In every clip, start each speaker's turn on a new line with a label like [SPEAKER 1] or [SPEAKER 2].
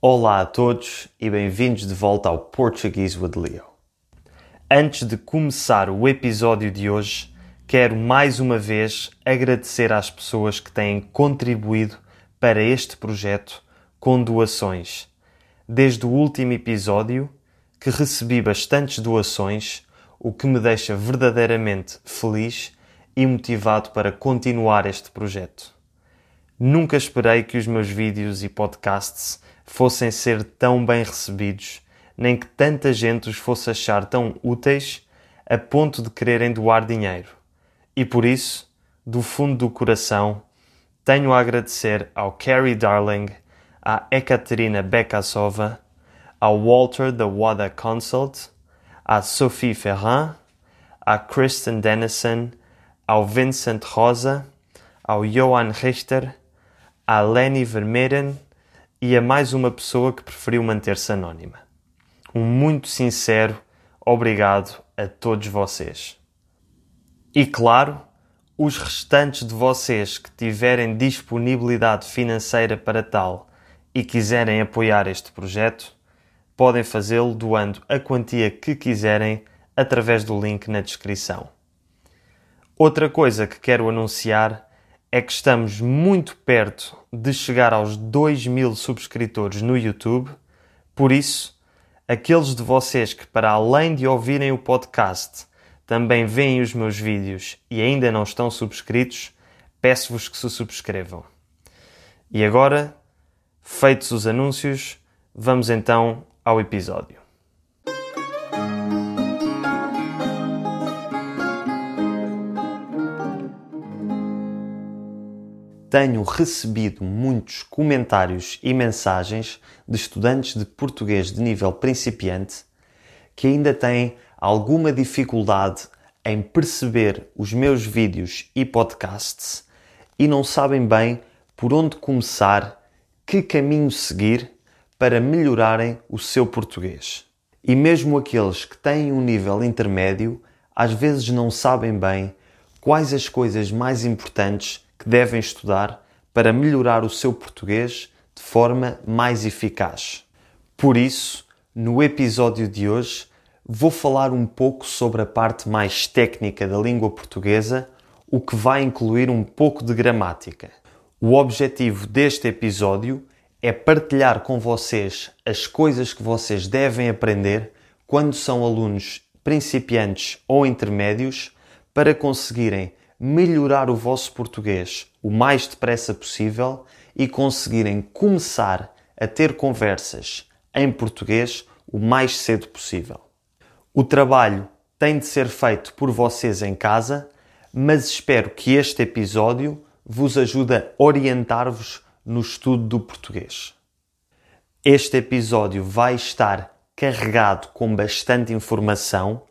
[SPEAKER 1] Olá a todos e bem-vindos de volta ao Portuguese with Leo. Antes de começar o episódio de hoje, quero mais uma vez agradecer às pessoas que têm contribuído para este projeto com doações. Desde o último episódio, que recebi bastantes doações, o que me deixa verdadeiramente feliz e motivado para continuar este projeto. Nunca esperei que os meus vídeos e podcasts fossem ser tão bem recebidos, nem que tanta gente os fosse achar tão úteis a ponto de quererem doar dinheiro. E por isso, do fundo do coração, tenho a agradecer ao Carrie Darling, à Ekaterina Bekasova, ao Walter da Wada Consult, à Sophie Ferrand, à Kristen Dennison, ao Vincent Rosa, ao Johan Richter, à Lenny Vermeeren e a mais uma pessoa que preferiu manter-se anónima. Um muito sincero obrigado a todos vocês. E claro, os restantes de vocês que tiverem disponibilidade financeira para tal e quiserem apoiar este projeto, podem fazê-lo doando a quantia que quiserem através do link na descrição. Outra coisa que quero anunciar é que estamos muito perto de chegar aos 2 mil subscritores no YouTube, por isso, aqueles de vocês que, para além de ouvirem o podcast, também veem os meus vídeos e ainda não estão subscritos, peço-vos que se subscrevam. E agora, feitos os anúncios, vamos então ao episódio. Tenho recebido muitos comentários e mensagens de estudantes de português de nível principiante que ainda têm alguma dificuldade em perceber os meus vídeos e podcasts e não sabem bem por onde começar, que caminho seguir para melhorarem o seu português. E mesmo aqueles que têm um nível intermédio, às vezes não sabem bem quais as coisas mais importantes que devem estudar para melhorar o seu português de forma mais eficaz. Por isso, no episódio de hoje, vou falar um pouco sobre a parte mais técnica da língua portuguesa, o que vai incluir um pouco de gramática. O objetivo deste episódio é partilhar com vocês as coisas que vocês devem aprender quando são alunos principiantes ou intermédios para conseguirem melhorar o vosso português o mais depressa possível e conseguirem começar a ter conversas em português o mais cedo possível. O trabalho tem de ser feito por vocês em casa, mas espero que este episódio vos ajude a orientar-vos no estudo do português. Este episódio vai estar carregado com bastante informação,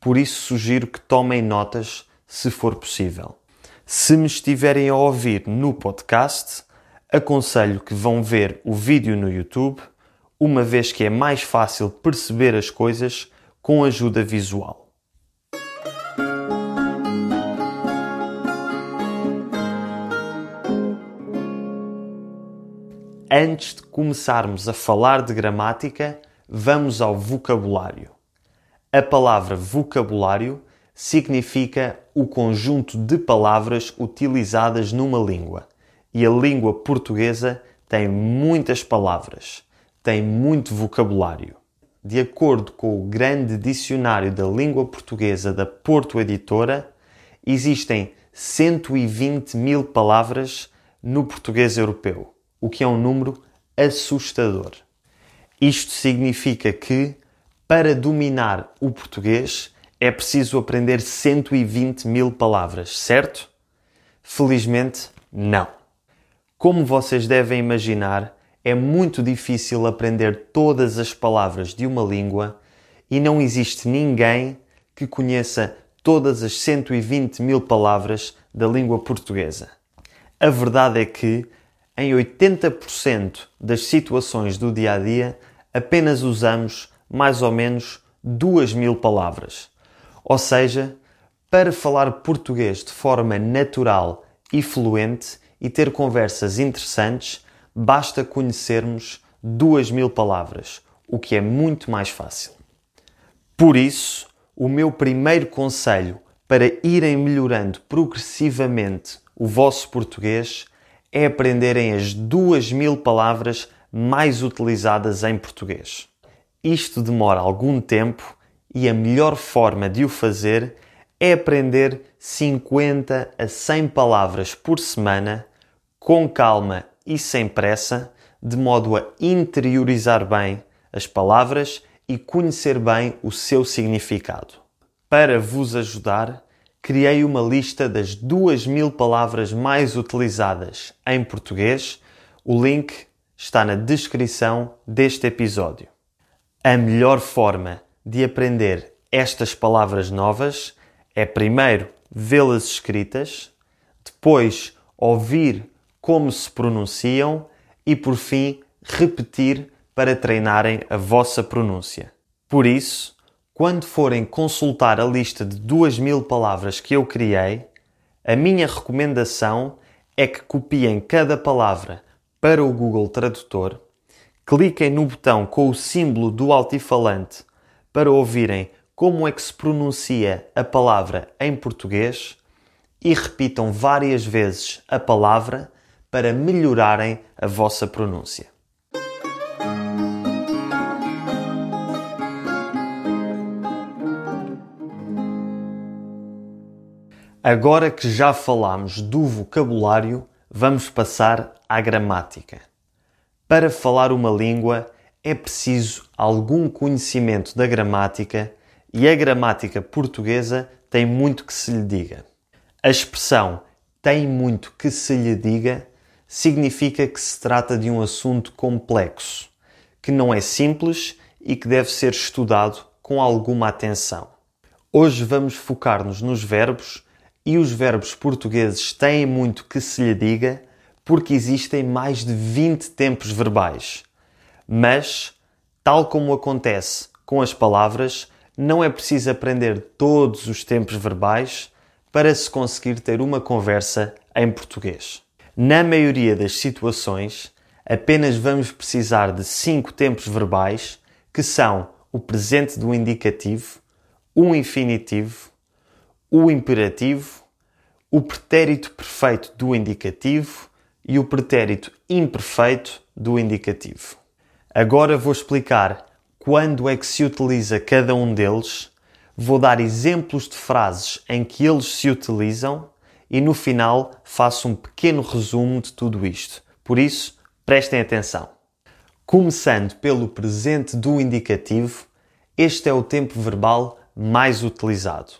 [SPEAKER 1] por isso sugiro que tomem notas se for possível. Se me estiverem a ouvir no podcast, aconselho que vão ver o vídeo no YouTube, uma vez que é mais fácil perceber as coisas com ajuda visual. Antes de começarmos a falar de gramática, vamos ao vocabulário. A palavra vocabulário significa o conjunto de palavras utilizadas numa língua. E a língua portuguesa tem muitas palavras, tem muito vocabulário. De acordo com o grande dicionário da língua portuguesa da Porto Editora, existem 120 mil palavras no português europeu, o que é um número assustador. Isto significa que, para dominar o português, é preciso aprender 120 mil palavras, certo? Felizmente, não. Como vocês devem imaginar, é muito difícil aprender todas as palavras de uma língua e não existe ninguém que conheça todas as 120 mil palavras da língua portuguesa. A verdade é que, em 80% das situações do dia a dia, apenas usamos mais ou menos 2 mil palavras. Ou seja, para falar português de forma natural e fluente e ter conversas interessantes, basta conhecermos duas mil palavras, o que é muito mais fácil. Por isso, o meu primeiro conselho para irem melhorando progressivamente o vosso português é aprenderem as duas mil palavras mais utilizadas em português. Isto demora algum tempo e a melhor forma de o fazer é aprender 50 a 100 palavras por semana, com calma e sem pressa, de modo a interiorizar bem as palavras e conhecer bem o seu significado. Para vos ajudar, criei uma lista das 2000 palavras mais utilizadas em português. O link está na descrição deste episódio. A melhor forma de aprender estas palavras novas é primeiro vê-las escritas, depois ouvir como se pronunciam e por fim repetir para treinarem a vossa pronúncia. Por isso, quando forem consultar a lista de duas mil palavras que eu criei, a minha recomendação é que copiem cada palavra para o Google Tradutor, cliquem no botão com o símbolo do altifalante para ouvirem como é que se pronuncia a palavra em português e repitam várias vezes a palavra para melhorarem a vossa pronúncia. Agora que já falamos do vocabulário, vamos passar à gramática. Para falar uma língua é preciso algum conhecimento da gramática e a gramática portuguesa tem muito que se lhe diga. A expressão tem muito que se lhe diga significa que se trata de um assunto complexo, que não é simples e que deve ser estudado com alguma atenção. Hoje vamos focar-nos nos verbos e os verbos portugueses têm muito que se lhe diga porque existem mais de 20 tempos verbais. Mas, tal como acontece com as palavras, não é preciso aprender todos os tempos verbais para se conseguir ter uma conversa em português. Na maioria das situações, apenas vamos precisar de cinco tempos verbais, que são o presente do indicativo, o infinitivo, o imperativo, o pretérito perfeito do indicativo e o pretérito imperfeito do indicativo. Agora vou explicar quando é que se utiliza cada um deles, vou dar exemplos de frases em que eles se utilizam e no final faço um pequeno resumo de tudo isto. Por isso, prestem atenção. Começando pelo presente do indicativo, este é o tempo verbal mais utilizado.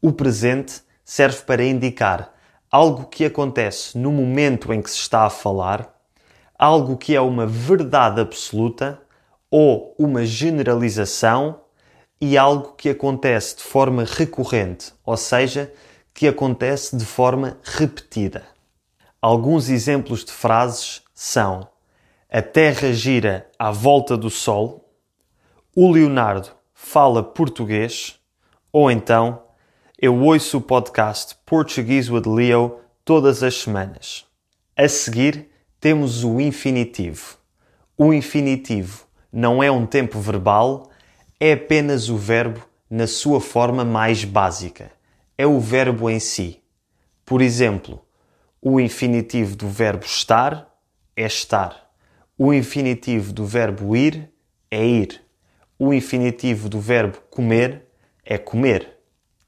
[SPEAKER 1] O presente serve para indicar algo que acontece no momento em que se está a falar, algo que é uma verdade absoluta ou uma generalização e algo que acontece de forma recorrente, ou seja, que acontece de forma repetida. Alguns exemplos de frases são: A Terra gira à volta do Sol, o Leonardo fala português, ou então eu ouço o podcast Portuguese with Leo todas as semanas. A seguir temos o infinitivo. O infinitivo não é um tempo verbal, é apenas o verbo na sua forma mais básica. É o verbo em si. Por exemplo, o infinitivo do verbo estar é estar. O infinitivo do verbo ir é ir. O infinitivo do verbo comer é comer,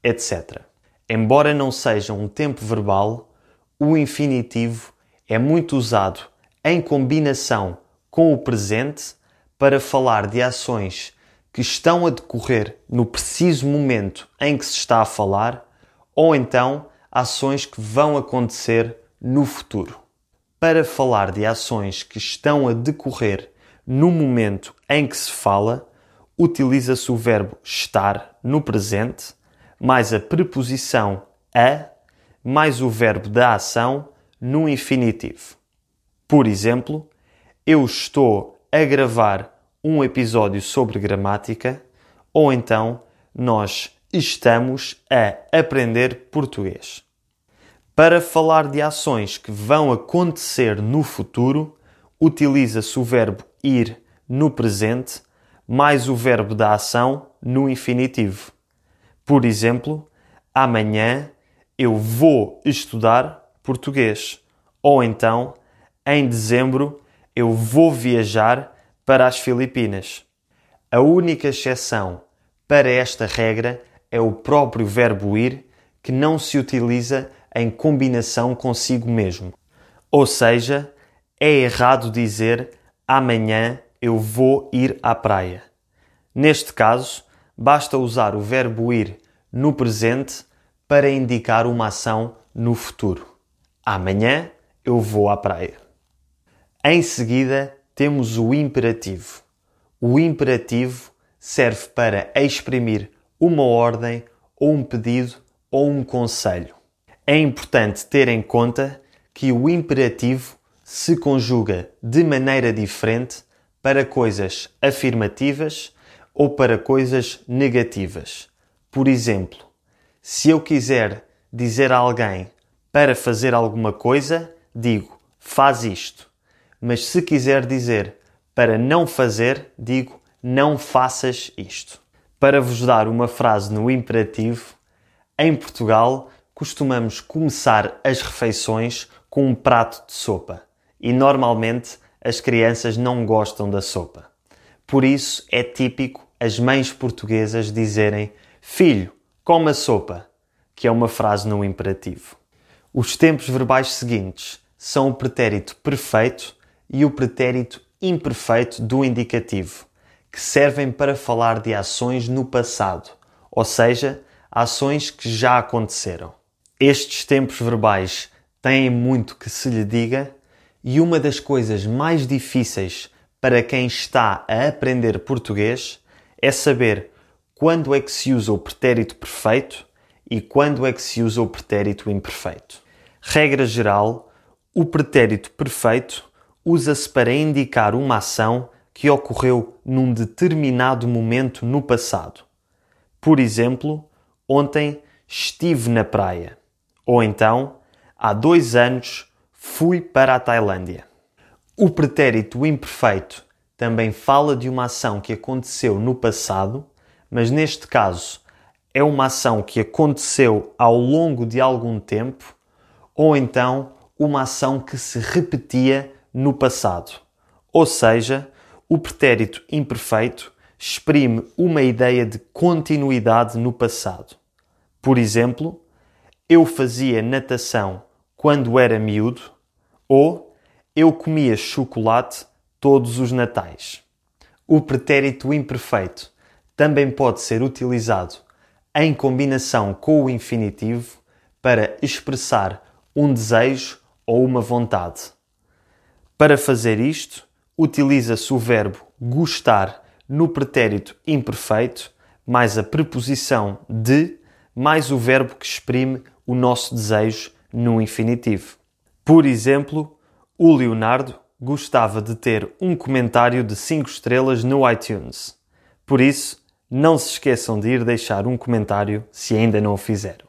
[SPEAKER 1] etc. Embora não seja um tempo verbal, o infinitivo é muito usado em combinação com o presente para falar de ações que estão a decorrer no preciso momento em que se está a falar, ou então ações que vão acontecer no futuro. Para falar de ações que estão a decorrer no momento em que se fala, utiliza-se o verbo estar no presente, mais a preposição a, mais o verbo da ação no infinitivo. Por exemplo, eu estou a gravar um episódio sobre gramática ou então nós estamos a aprender português. Para falar de ações que vão acontecer no futuro, utiliza-se o verbo ir no presente mais o verbo da ação no infinitivo. Por exemplo, amanhã eu vou estudar português. Ou então, em dezembro, eu vou viajar para as Filipinas. A única exceção para esta regra é o próprio verbo ir, que não se utiliza em combinação consigo mesmo. Ou seja, é errado dizer amanhã eu vou ir à praia. Neste caso, basta usar o verbo ir no presente para indicar uma ação no futuro. Amanhã eu vou à praia. Em seguida, temos o imperativo. O imperativo serve para exprimir uma ordem ou um pedido ou um conselho. É importante ter em conta que o imperativo se conjuga de maneira diferente para coisas afirmativas ou para coisas negativas. Por exemplo, se eu quiser dizer a alguém para fazer alguma coisa, digo faz isto. Mas se quiser dizer para não fazer, digo não faças isto. Para vos dar uma frase no imperativo, em Portugal costumamos começar as refeições com um prato de sopa e normalmente as crianças não gostam da sopa. Por isso é típico as mães portuguesas dizerem Filho, coma sopa, que é uma frase no imperativo. Os tempos verbais seguintes são o pretérito perfeito e o pretérito imperfeito do indicativo, que servem para falar de ações no passado, ou seja, ações que já aconteceram. Estes tempos verbais têm muito que se lhe diga e uma das coisas mais difíceis para quem está a aprender português é saber quando é que se usa o pretérito perfeito e quando é que se usa o pretérito imperfeito. Regra geral, o pretérito perfeito usa-se para indicar uma ação que ocorreu num determinado momento no passado. Por exemplo, ontem estive na praia. Ou então, há dois anos fui para a Tailândia. O pretérito imperfeito também fala de uma ação que aconteceu no passado, mas neste caso é uma ação que aconteceu ao longo de algum tempo ou então uma ação que se repetia no passado. Ou seja, o pretérito imperfeito exprime uma ideia de continuidade no passado. Por exemplo, eu fazia natação quando era miúdo ou eu comia chocolate todos os natais. O pretérito imperfeito também pode ser utilizado em combinação com o infinitivo para expressar um desejo ou uma vontade. Para fazer isto, utiliza-se o verbo gostar no pretérito imperfeito, mais a preposição de, mais o verbo que exprime o nosso desejo no infinitivo. Por exemplo, o Leonardo gostava de ter um comentário de 5 estrelas no iTunes. Por isso, não se esqueçam de ir deixar um comentário se ainda não o fizeram.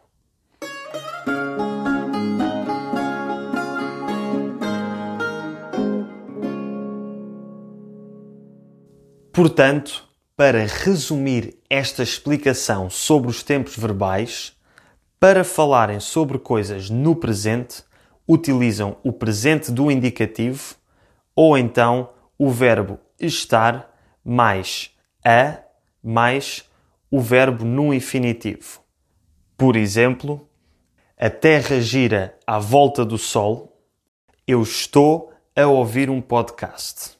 [SPEAKER 1] Portanto, para resumir esta explicação sobre os tempos verbais, para falarem sobre coisas no presente, utilizam o presente do indicativo ou então o verbo estar mais a mais o verbo no infinitivo. Por exemplo, a Terra gira à volta do Sol. Eu estou a ouvir um podcast.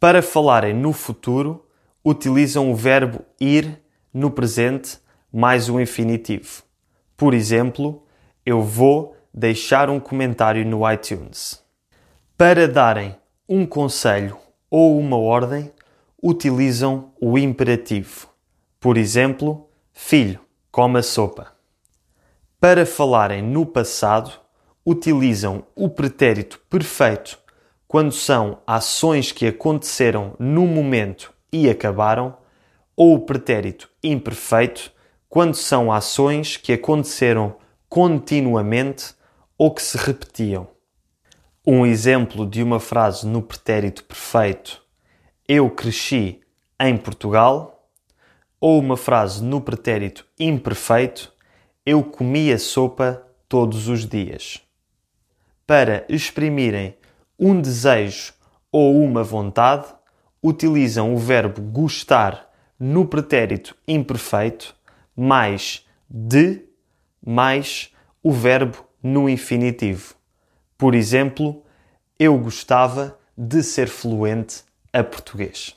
[SPEAKER 1] Para falarem no futuro, utilizam o verbo ir no presente mais o infinitivo. Por exemplo, eu vou deixar um comentário no iTunes. Para darem um conselho ou uma ordem, utilizam o imperativo. Por exemplo, filho, coma sopa. Para falarem no passado, utilizam o pretérito perfeito quando são ações que aconteceram no momento e acabaram, ou o pretérito imperfeito, quando são ações que aconteceram continuamente ou que se repetiam. Um exemplo de uma frase no pretérito perfeito eu cresci em Portugal, ou uma frase no pretérito imperfeito, eu comia sopa todos os dias. Para exprimirem um desejo ou uma vontade, utilizam o verbo gostar no pretérito imperfeito mais de mais o verbo no infinitivo. Por exemplo, eu gostava de ser fluente a português.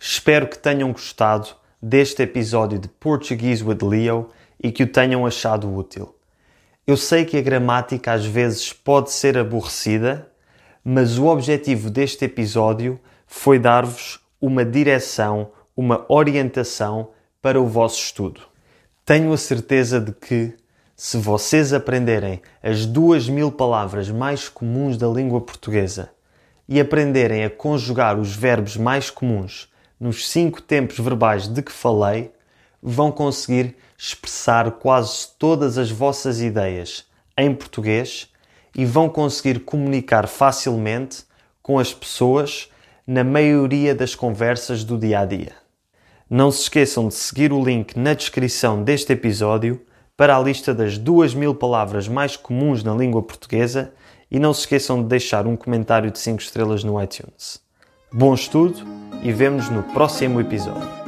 [SPEAKER 1] Espero que tenham gostado deste episódio de Portuguese with Leo e que o tenham achado útil. Eu sei que a gramática às vezes pode ser aborrecida, mas o objetivo deste episódio foi dar-vos uma direção, uma orientação para o vosso estudo. Tenho a certeza de que, se vocês aprenderem as duas mil palavras mais comuns da língua portuguesa e aprenderem a conjugar os verbos mais comuns nos cinco tempos verbais de que falei, vão conseguir expressar quase todas as vossas ideias em português e vão conseguir comunicar facilmente com as pessoas na maioria das conversas do dia a dia. Não se esqueçam de seguir o link na descrição deste episódio para a lista das duas mil palavras mais comuns na língua portuguesa e não se esqueçam de deixar um comentário de 5 estrelas no iTunes. Bom estudo e vemo-nos no próximo episódio.